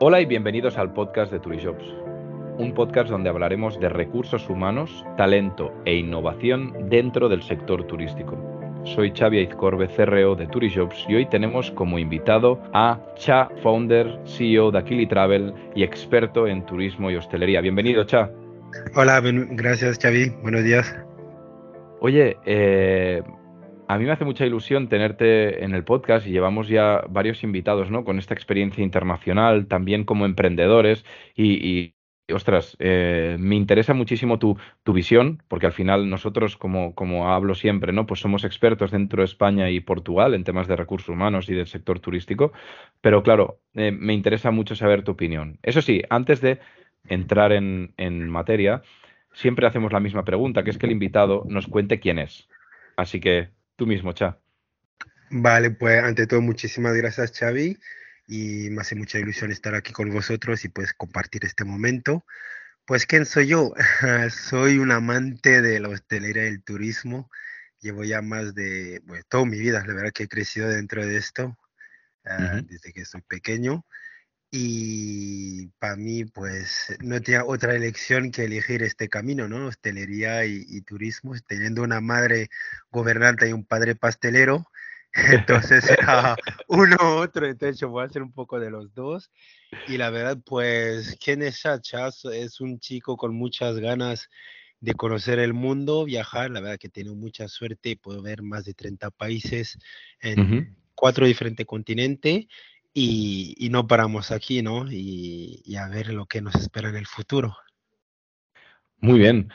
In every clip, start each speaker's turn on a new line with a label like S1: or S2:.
S1: Hola y bienvenidos al podcast de Turishops, un podcast donde hablaremos de recursos humanos, talento e innovación dentro del sector turístico. Soy Xavi Aizcorbe, CRO de Turishops y hoy tenemos como invitado a Cha, founder, CEO de Aquili Travel y experto en turismo y hostelería. Bienvenido, Cha.
S2: Hola, gracias Xavi, buenos días.
S1: Oye, eh, a mí me hace mucha ilusión tenerte en el podcast y llevamos ya varios invitados, ¿no? Con esta experiencia internacional, también como emprendedores y, ostras, eh, me interesa muchísimo tu, visión, porque al final nosotros, como, como hablo siempre, ¿no? Pues somos expertos dentro de España y Portugal en temas de recursos humanos y del sector turístico, pero claro, eh, me interesa mucho saber tu opinión. Eso sí, antes de entrar en, en materia, siempre hacemos la misma pregunta, que es que el invitado nos cuente quién es. Así que Tú mismo, Cha.
S2: Vale, pues ante todo muchísimas gracias Xavi y me hace mucha ilusión estar aquí con vosotros y pues compartir este momento. Pues ¿quién soy yo? soy un amante de la hostelería y el turismo. Llevo ya más de, bueno, toda mi vida, la verdad que he crecido dentro de esto ah, desde que soy pequeño. Y para mí, pues, no tenía otra elección que elegir este camino, ¿no? Hostelería y, turismo, teniendo una madre gobernante y un padre pastelero. Entonces era uno u otro, entonces yo voy a hacer un poco de los dos. Y la verdad, pues, ¿quién es Chacha? Es un chico con muchas ganas de conocer el mundo, viajar. La verdad que tengo mucha suerte y puedo ver más de 30 países en cuatro diferentes continentes y, no paramos aquí, ¿no? Y, a ver lo que nos espera en el futuro.
S1: Muy bien.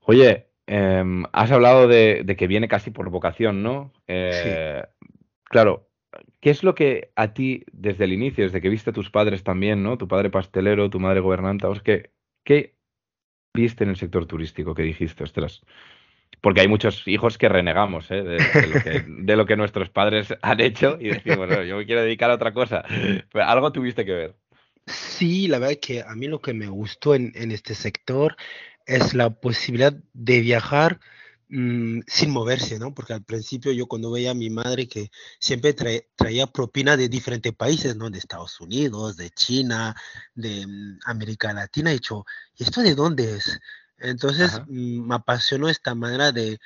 S1: Oye, em, has hablado de, que viene casi por vocación, ¿no? Eh, claro, ¿qué es lo que a ti desde el inicio, desde que viste a tus padres también, ¿no? Tu padre pastelero, tu madre gobernanta, ¿qué, ¿qué viste en el sector turístico que dijiste, ostras? Porque hay muchos hijos que renegamos ¿eh? de, lo que, nuestros padres han hecho y decimos, yo me quiero dedicar a otra cosa. Pero algo tuviste que ver.
S2: Sí, la verdad es que a mí lo que me gustó en, este sector es la posibilidad de viajar mm, sin moverse, ¿no? Porque al principio yo cuando veía a mi madre que siempre traía propina de diferentes países, ¿no? De Estados Unidos, de China, de mm, América Latina, he dicho, ¿y esto de dónde es? Entonces mm, me apasionó esta manera de,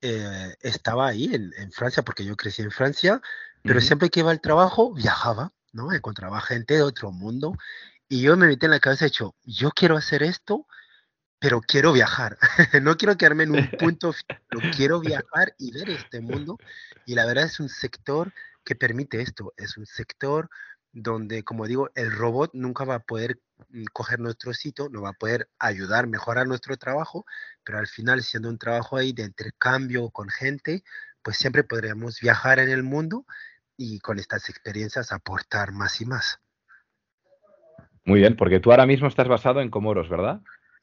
S2: eh, estaba ahí en, Francia, porque yo crecí en Francia, pero siempre que iba al trabajo viajaba, ¿no? Encontraba gente de otro mundo y yo me metí en la cabeza, he dicho, yo quiero hacer esto, pero quiero viajar. no quiero quedarme en un punto, pero quiero viajar y ver este mundo. Y la verdad es un sector que permite esto, es un sector donde, como digo, el robot nunca va a poder coger nuestro sitio, no va a poder ayudar, mejorar nuestro trabajo, pero al final, siendo un trabajo ahí de intercambio con gente, pues siempre podríamos viajar en el mundo y con estas experiencias aportar más y más.
S1: Muy bien, porque tú ahora mismo estás basado en Comoros, ¿verdad?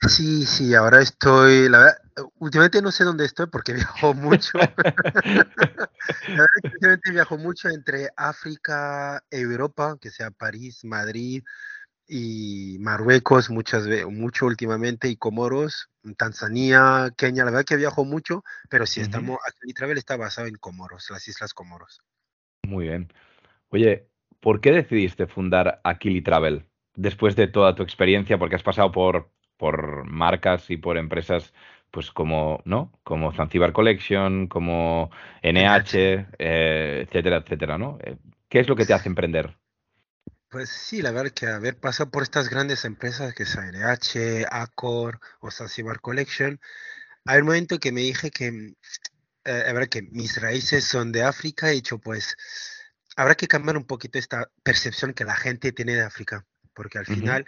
S2: Sí, sí, ahora estoy, la verdad, últimamente no sé dónde estoy porque viajo mucho. la verdad que últimamente viajo mucho entre África, Europa, que sea París, Madrid y Marruecos, muchas veces, mucho últimamente, y Comoros, Tanzania, Kenia, la verdad que viajo mucho, pero sí estamos, aquí Travel está basado en Comoros, las Islas Comoros.
S1: Muy bien. Oye, ¿por qué decidiste fundar Aquili Travel? Después de toda tu experiencia, porque has pasado por por marcas y por empresas pues como, ¿no? Como Zanzibar Collection, como NH, eh, etcétera, etcétera, ¿no? Eh, ¿Qué es lo que te hace emprender?
S2: Pues sí, la verdad que haber pasado por estas grandes empresas que son NH, Accor o Zanzibar Collection, hay un momento que me dije que, eh, a ver, que mis raíces son de África, he dicho, pues, habrá que cambiar un poquito esta percepción que la gente tiene de África, porque al final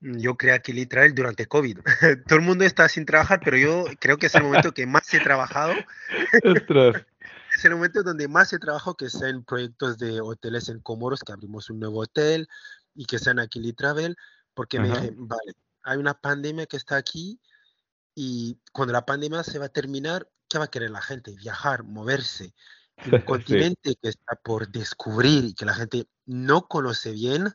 S2: Mm, yo creé aquí literal durante COVID. Todo el mundo está sin trabajar, pero yo creo que es el momento que más he trabajado. Es el momento donde más he trabajado, que sea en proyectos de hoteles en Comoros, que abrimos un nuevo hotel y que sean aquí Travel, porque me dije, vale, hay una pandemia que está aquí y cuando la pandemia se va a terminar, ¿qué va a querer la gente? Viajar, moverse. un continente que está por descubrir y que la gente no conoce bien,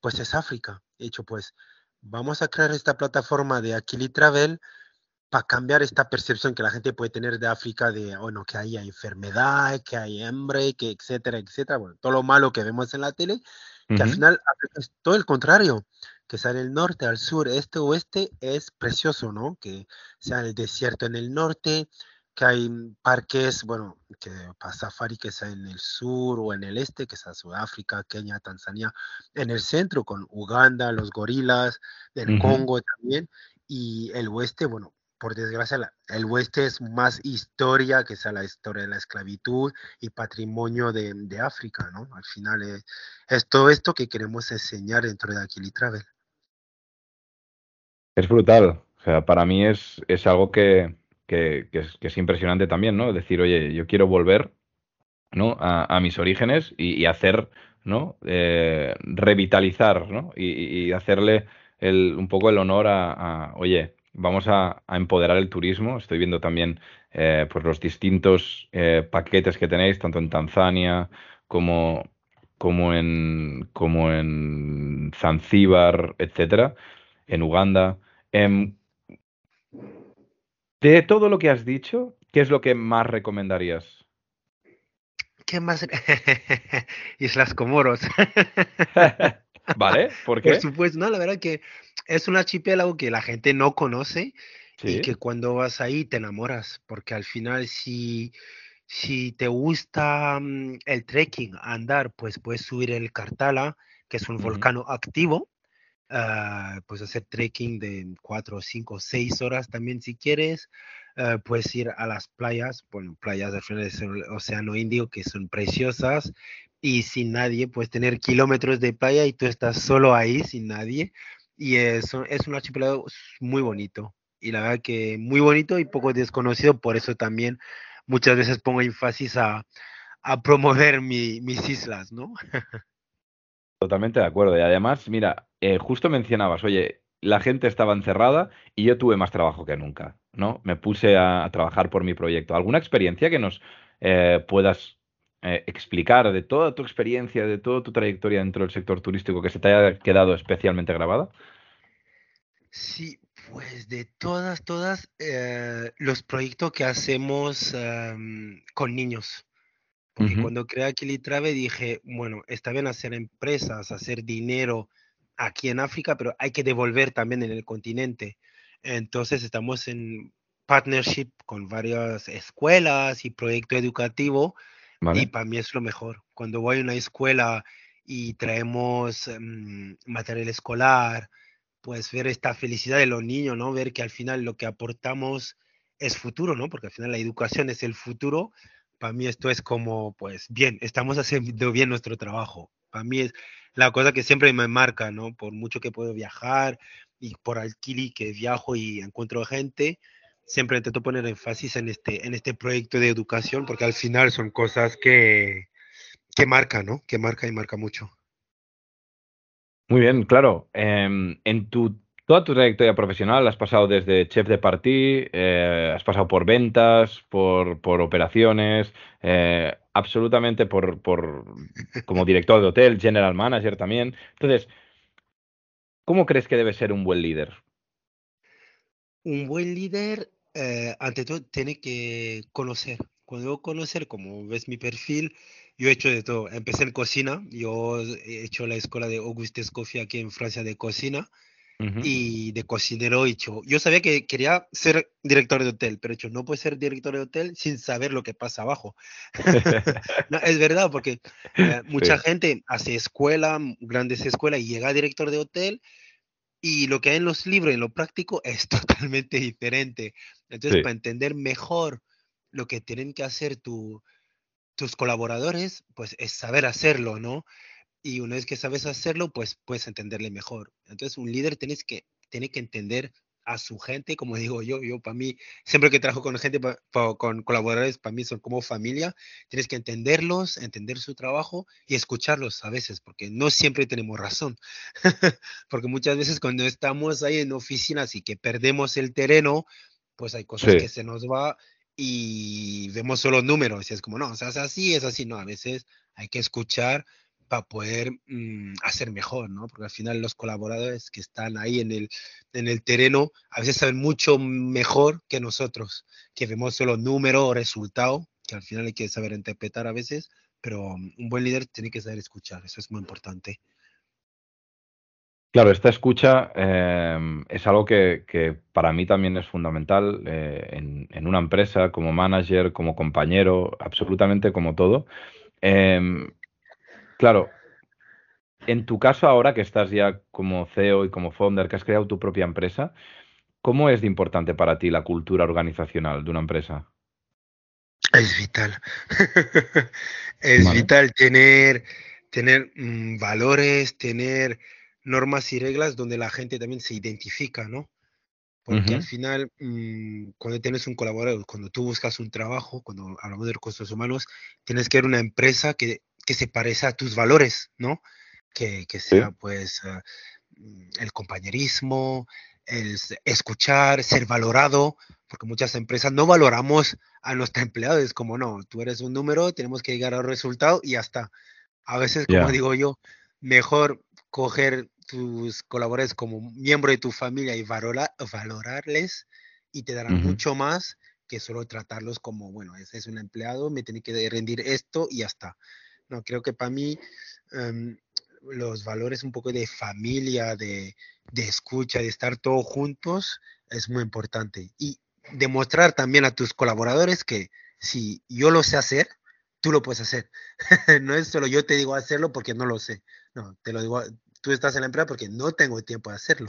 S2: pues es África. De hecho, pues vamos a crear esta plataforma de Aquili Travel para cambiar esta percepción que la gente puede tener de África de, bueno, que haya enfermedad, que hay hambre, que etcétera, etcétera, bueno, todo lo malo que vemos en la tele, que al final es todo el contrario, que sea en el norte, al sur, este, oeste, es precioso, ¿no? Que sea el desierto en el norte, que hay parques, bueno, que para safari que sea en el sur o en el este, que sea Sudáfrica, Kenia, Tanzania, en el centro con Uganda, los gorilas, del Congo también, y el oeste, bueno, por desgracia, el oeste es más historia que sea la historia de la esclavitud y patrimonio de, África, ¿no? Al final es, todo esto que queremos enseñar dentro de Aquili Travel.
S1: Es brutal, o sea, para mí es, es algo que, que, es, impresionante también, ¿no? Decir, oye, yo quiero volver ¿no? a, mis orígenes y, hacer, ¿no? Eh, revitalizar, ¿no? Y, hacerle el, un poco el honor a, oye, vamos a, empoderar el turismo. Estoy viendo también eh, pues los distintos eh, paquetes que tenéis, tanto en Tanzania como, como, en, como en Zanzíbar, etcétera, en Uganda. Em, de todo lo que has dicho, ¿qué es lo que más recomendarías?
S2: ¿Qué más? Islas Comoros.
S1: ¿Vale? ¿Por qué?
S2: Por supuesto, no, la verdad que es un archipiélago que la gente no conoce y que cuando vas ahí te enamoras, porque al final si, si te gusta mm, el trekking, andar, pues puedes subir el Cartala, que es un volcán activo, Ah, pues hacer trekking de cuatro, cinco, seis horas también si quieres. Ah, puedes ir a las playas, bueno, playas al final del Océano Índico que son preciosas y sin nadie, puedes tener kilómetros de playa y tú estás solo ahí sin nadie. Y eso es un archipiélago muy bonito. Y la verdad que muy bonito y poco desconocido, por eso también muchas veces pongo énfasis a, a promover mis islas, ¿no?
S1: Totalmente de acuerdo. Y además, mira, eh, justo mencionabas, oye, la gente estaba encerrada y yo tuve más trabajo que nunca, ¿no? Me puse a, trabajar por mi proyecto. ¿Alguna experiencia que nos eh, puedas eh, explicar de toda tu experiencia, de toda tu trayectoria dentro del sector turístico que se te haya quedado especialmente grabada?
S2: Sí, pues de todas, todas los proyectos que hacemos em, con niños. Porque cuando creé Aquilitrave dije, bueno, está bien hacer empresas, hacer dinero aquí en África, pero hay que devolver también en el continente. Entonces estamos en partnership con varias escuelas y proyecto educativo y para mí es lo mejor. Cuando voy a una escuela y traemos mm, material escolar, pues ver esta felicidad de los niños, ¿no? Ver que al final lo que aportamos es futuro, ¿no? Porque al final la educación es el futuro para mí esto es como, pues, bien, estamos haciendo bien nuestro trabajo. Para mí es la cosa que siempre me marca, ¿no? Por mucho que puedo viajar y por alquili que viajo y encuentro gente, siempre intento poner énfasis en este, en este proyecto de educación, porque al final son cosas que, que marcan, ¿no? Que marca y marca mucho.
S1: Muy bien, claro. Em, en tu toda tu trayectoria profesional has pasado desde chef de partí, eh, has pasado por ventas, por, por operaciones, eh, absolutamente por, por, como director de hotel, general manager también. Entonces, ¿cómo crees que debe ser un buen líder?
S2: Un buen líder, eh, ante todo, tiene que conocer. Cuando digo conocer, como ves mi perfil, yo he hecho de todo. Empecé en cocina, yo he hecho la escuela de Auguste Escoffier aquí en Francia de cocina y de cocinero hecho. Yo sabía que quería ser director de hotel, pero hecho, no puede ser director de hotel sin saber lo que pasa abajo. es verdad, porque eh, mucha gente hace escuela, grandes escuelas, y llega a director de hotel, y lo que hay en los libros, en lo práctico, es totalmente diferente. Entonces, para entender mejor lo que tienen que hacer tu, tus colaboradores, pues es saber hacerlo, ¿no? y una vez que sabes hacerlo, pues puedes entenderle mejor. Entonces, un líder tienes que, tiene que entender a su gente, como digo yo, yo para mí, siempre que trabajo con gente, con colaboradores, para mí son como familia, tienes que entenderlos, entender su trabajo y escucharlos a veces, porque no siempre tenemos razón, porque muchas veces cuando estamos ahí en oficinas y que perdemos el terreno, pues hay cosas que se nos va y vemos solo números y es como, no, o sea, es así, es así, no, a veces hay que escuchar para poder mm, hacer mejor, ¿no? Porque al final los colaboradores que están ahí en el, en el terreno a veces saben mucho mejor que nosotros, que vemos solo número o resultado, que al final hay que saber interpretar a veces, pero un buen líder tiene que saber escuchar, eso es muy importante.
S1: Claro, esta escucha em, es algo que, para mí también es fundamental eh, en, una empresa, como manager, como compañero, absolutamente como todo. Eh, claro, en tu caso ahora que estás ya como CEO y como founder, que has creado tu propia empresa, ¿cómo es de importante para ti la cultura organizacional de una empresa?
S2: Es vital. es vale. vital tener, tener mmm, valores, tener normas y reglas donde la gente también se identifica, ¿no? Porque uh -huh. al final, mmm, cuando tienes un colaborador, cuando tú buscas un trabajo, cuando hablamos de recursos humanos, tienes que ver una empresa que, que se parezca a tus valores, ¿no? Que, que sea sí. pues uh, el compañerismo, el escuchar, ser valorado, porque muchas empresas no valoramos a nuestros empleados, como no, tú eres un número, tenemos que llegar al resultado y ya está. A veces, como yeah. digo yo, mejor coger tus colaboradores como miembro de tu familia y valora, valorarles y te darán uh -huh. mucho más que solo tratarlos como, bueno, ese es un empleado, me tiene que rendir esto y ya está. No, creo que para mí um, los valores un poco de familia, de, de, escucha, de estar todos juntos, es muy importante. Y demostrar también a tus colaboradores que si yo lo sé hacer, tú lo puedes hacer. no es solo yo te digo hacerlo porque no lo sé. No, te lo digo, tú estás en la empresa porque no tengo tiempo de hacerlo.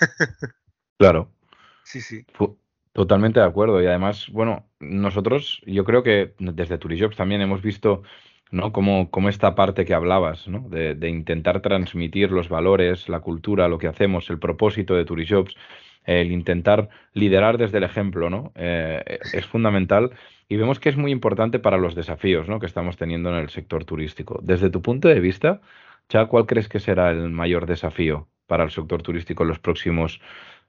S1: claro.
S2: Sí, sí.
S1: Totalmente de acuerdo. Y además, bueno, nosotros, yo creo que desde Turijobs también hemos visto ¿no? Como, como esta parte que hablabas, ¿no? De, intentar transmitir los valores, la cultura, lo que hacemos, el propósito de Turijobs, el intentar liderar desde el ejemplo, ¿no? Eh, es fundamental y vemos que es muy importante para los desafíos, ¿no? Que estamos teniendo en el sector turístico. Desde tu punto de vista, Cha, ¿cuál crees que será el mayor desafío para el sector turístico en los próximos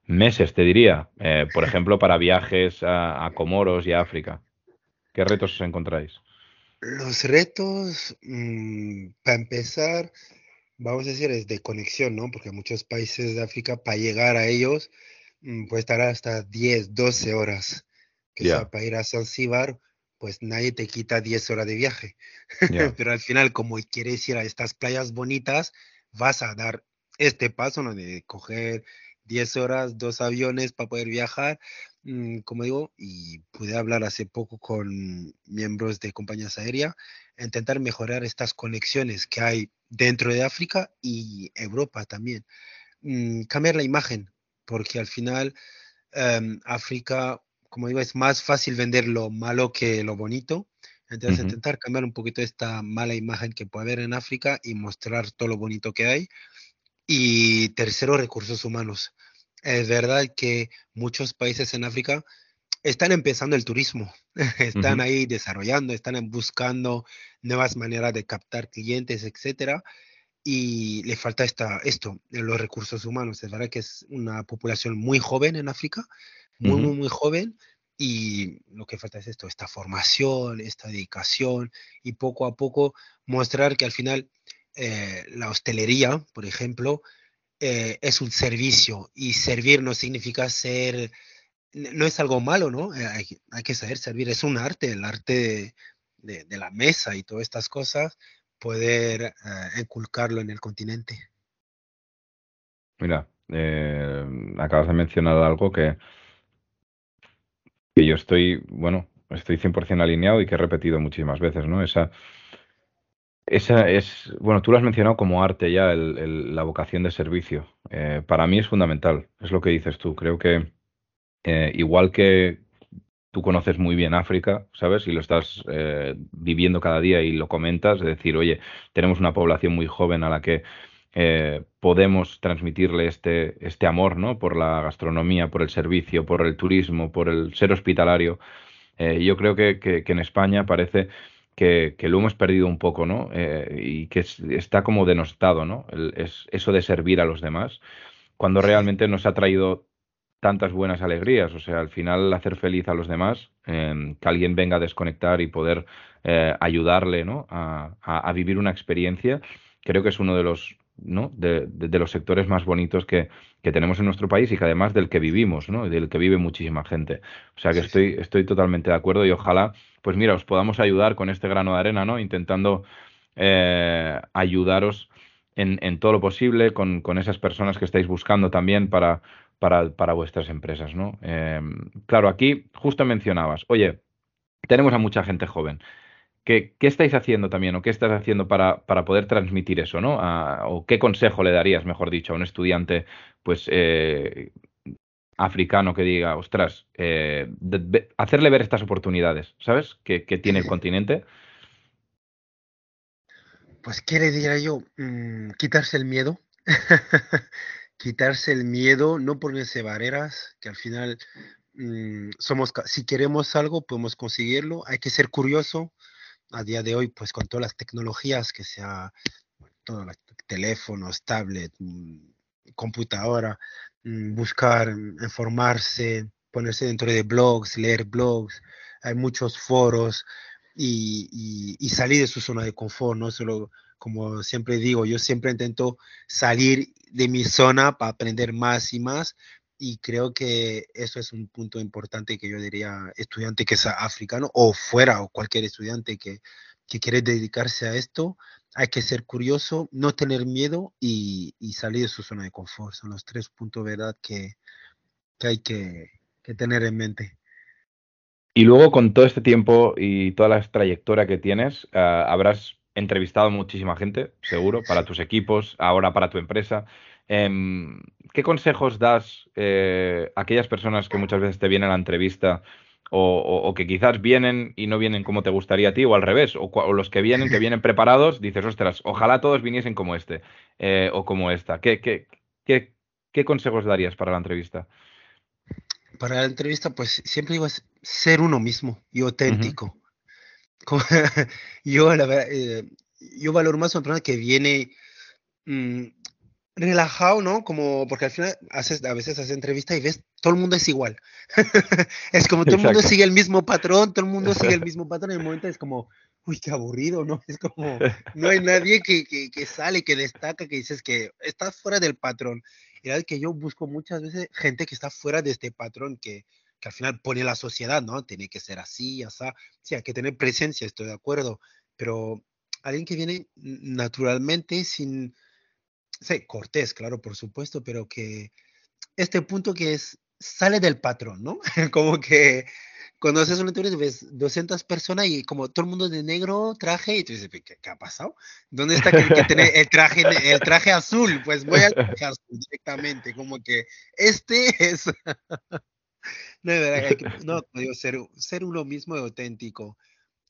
S1: meses, te diría? Eh, por ejemplo, para viajes a, a Comoros y a África. ¿Qué retos os encontráis?
S2: Los retos, mmm, para empezar, vamos a decir, es de conexión, ¿no? Porque muchos países de África, para llegar a ellos, mmm, puede estar hasta 10, 12 horas. Que yeah. sea, para ir a Zanzíbar, pues nadie te quita 10 horas de viaje. Yeah. Pero al final, como quieres ir a estas playas bonitas, vas a dar este paso, ¿no? De coger 10 horas, dos aviones para poder viajar, Mm, como digo, y pude hablar hace poco con miembros de compañías aéreas, intentar mejorar estas conexiones que hay dentro de África y Europa también. Mm, cambiar la imagen, porque al final um, África, como digo, es más fácil vender lo malo que lo bonito. Entonces, uh -huh. intentar cambiar un poquito esta mala imagen que puede haber en África y mostrar todo lo bonito que hay. Y tercero, recursos humanos es verdad que muchos países en África están empezando el turismo, están uh -huh. ahí desarrollando, están buscando nuevas maneras de captar clientes, etcétera, y le falta esta, esto, los recursos humanos. Es verdad que es una población muy joven en África, muy, uh -huh. muy, muy joven, y lo que falta es esto, esta formación, esta dedicación, y poco a poco mostrar que al final eh, la hostelería, por ejemplo, eh, es un servicio y servir no significa ser, no es algo malo, ¿no? Eh, hay, hay, que saber servir, es un arte, el arte de, de, la mesa y todas estas cosas, poder uh, inculcarlo en el continente.
S1: Mira, eh, acabas de mencionar algo que, que yo estoy, bueno, estoy 100% alineado y que he repetido muchísimas veces, ¿no? Esa esa es, bueno, tú lo has mencionado como arte ya, el, el, la vocación de servicio. Eh, para mí es fundamental, es lo que dices tú. Creo que eh, igual que tú conoces muy bien África, ¿sabes? Y lo estás eh, viviendo cada día y lo comentas, decir, oye, tenemos una población muy joven a la que podemos transmitirle este, este amor, ¿no? Por la gastronomía, por el servicio, por el turismo, por el ser hospitalario. Yo creo que, que en España parece que, que, lo hemos perdido un poco, ¿no? Eh, y que es, está como denostado, ¿no? El, es, eso de servir a los demás, cuando realmente nos ha traído tantas buenas alegrías. O sea, al final hacer feliz a los demás, eh, que alguien venga a desconectar y poder eh, ayudarle, ¿no? A, a, a, vivir una experiencia, creo que es uno de los, ¿no? De, de, de los sectores más bonitos que, que, tenemos en nuestro país y que además del que vivimos, ¿no? Y del que vive muchísima gente. O sea que sí, estoy, sí. estoy totalmente de acuerdo y ojalá pues mira, os podamos ayudar con este grano de arena, ¿no? Intentando eh, ayudaros en, todo lo posible con, esas personas que estáis buscando también para, para, vuestras empresas, ¿no? Em, claro, aquí justo mencionabas, oye, tenemos a mucha gente joven. ¿Qué, estáis haciendo también o qué estás haciendo para, poder transmitir eso, ¿no? o qué consejo le darías, mejor dicho, a un estudiante, pues, eh, africano que diga, ostras, eh, hacerle ver estas oportunidades, ¿sabes? Que, tiene el continente.
S2: Pues, ¿qué le diría yo? Mm, quitarse el miedo. quitarse el miedo, no ponerse barreras, que al final mm, somos, si queremos algo, podemos conseguirlo. Hay que ser curioso. A día de hoy, pues con todas las tecnologías, que sea todos los teléfonos, tablet, mm, computadora, buscar, informarse, ponerse dentro de blogs, leer blogs. Hay muchos foros, y, salir de su zona de confort, ¿no? Solo, como siempre digo, yo siempre intento salir de mi zona para aprender más y más y creo que eso es un punto importante que yo diría estudiante que sea africano o fuera o cualquier estudiante que, que quiere dedicarse a esto, hay que ser curioso, no tener miedo y, salir de su zona de confort. Son los tres puntos, ¿verdad?, que, que hay que, que tener en mente.
S1: Y luego con todo este tiempo y toda la trayectoria que tienes, eh, habrás entrevistado a muchísima gente, seguro, para tus equipos, ahora para tu empresa. Em, ¿Qué consejos das eh, a aquellas personas que muchas veces te vienen a la entrevista o, que quizás vienen y no vienen como te gustaría a ti o al revés, o, los que vienen, que vienen preparados, dices, ostras, ojalá todos viniesen como este eh, o como esta. ¿Qué, qué, qué, qué consejos darías para la entrevista?
S2: para la entrevista, pues siempre iba a ser uno mismo y auténtico. yo, la verdad, eh, yo valoro más a una persona que viene mm, relajado, ¿no? Como, porque al final haces, a veces haces entrevista y ves, todo el mundo es igual. es como todo el mundo sigue el mismo patrón, todo el mundo sigue el mismo patrón, y en el momento es como, uy, qué aburrido, ¿no? Es como, no hay nadie que, que, que sale, que destaca, que dices que estás fuera del patrón era que yo busco muchas veces gente que está fuera de este patrón que, que al final pone la sociedad, ¿no? Tiene que ser así, así. Sí, hay que tener presencia, estoy de acuerdo, pero alguien que viene naturalmente sin, sí, cortés, claro, por supuesto, pero que este punto que es, sale del patrón, ¿no? Como que cuando haces una entrevista ves 200 personas y como todo el mundo de negro, traje, y tú dices, ¿qué, ha pasado? ¿Dónde está el traje, el traje azul? Pues voy al traje azul directamente, como que este es... no, de verdad, no, ser, ser uno mismo y auténtico,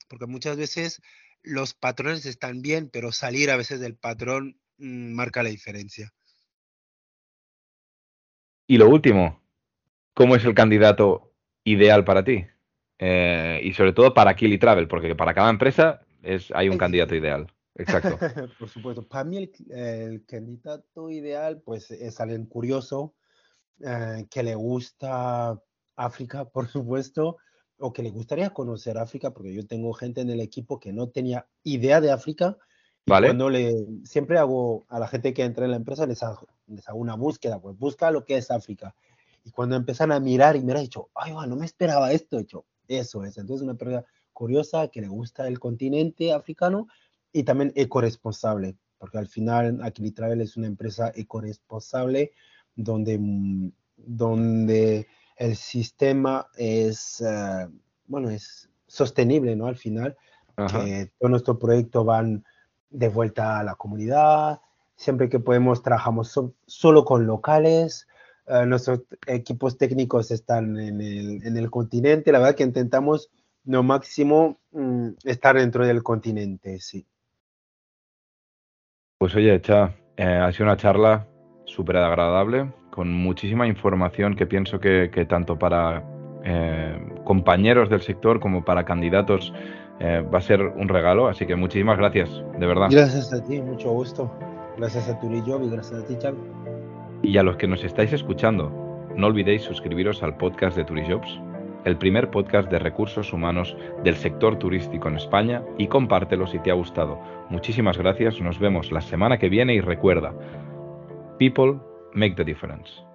S2: porque muchas veces los patrones están bien, pero salir a veces del patrón mm, marca la diferencia.
S1: Y lo último, ¿cómo es el candidato ideal para ti? Eh, y sobre todo para Kili Travel, porque para cada empresa es, hay un candidato ideal. Exacto.
S2: Por supuesto. Para mí el, candidato ideal pues es alguien curioso, eh, que le gusta África, por supuesto, o que le gustaría conocer África, porque yo tengo gente en el equipo que no tenía idea de África. Vale. Cuando le, siempre hago a la gente que entra en la empresa, les hago, les hago una búsqueda, pues busca lo que es África. Y cuando empiezan a mirar y me han dicho, ay, no me esperaba esto, he dicho, eso es. Entonces, una persona curiosa que le gusta el continente africano y también ecoresponsable, porque al final Aquili Travel es una empresa ecoresponsable donde, mm, donde el sistema es, eh, bueno, es sostenible, ¿no? Al final, que todo nuestro proyecto van de vuelta a la comunidad, siempre que podemos trabajamos solo con locales, Ah, nuestros equipos técnicos están en el, en el, continente. La verdad que intentamos lo máximo mm, estar dentro del continente, sí.
S1: Pues oye, Cha, eh, ha sido una charla súper agradable, con muchísima información que pienso que, que tanto para eh, compañeros del sector como para candidatos eh, va a ser un regalo. Así que muchísimas gracias, de verdad.
S2: Gracias a ti, mucho gusto. Gracias a Turillo y gracias a ti, Chal.
S1: Y a los que nos estáis escuchando, no olvidéis suscribiros al podcast de Turijobs, el primer podcast de recursos humanos del sector turístico en España y compártelo si te ha gustado. Muchísimas gracias, nos vemos la semana que viene y recuerda, people make the difference.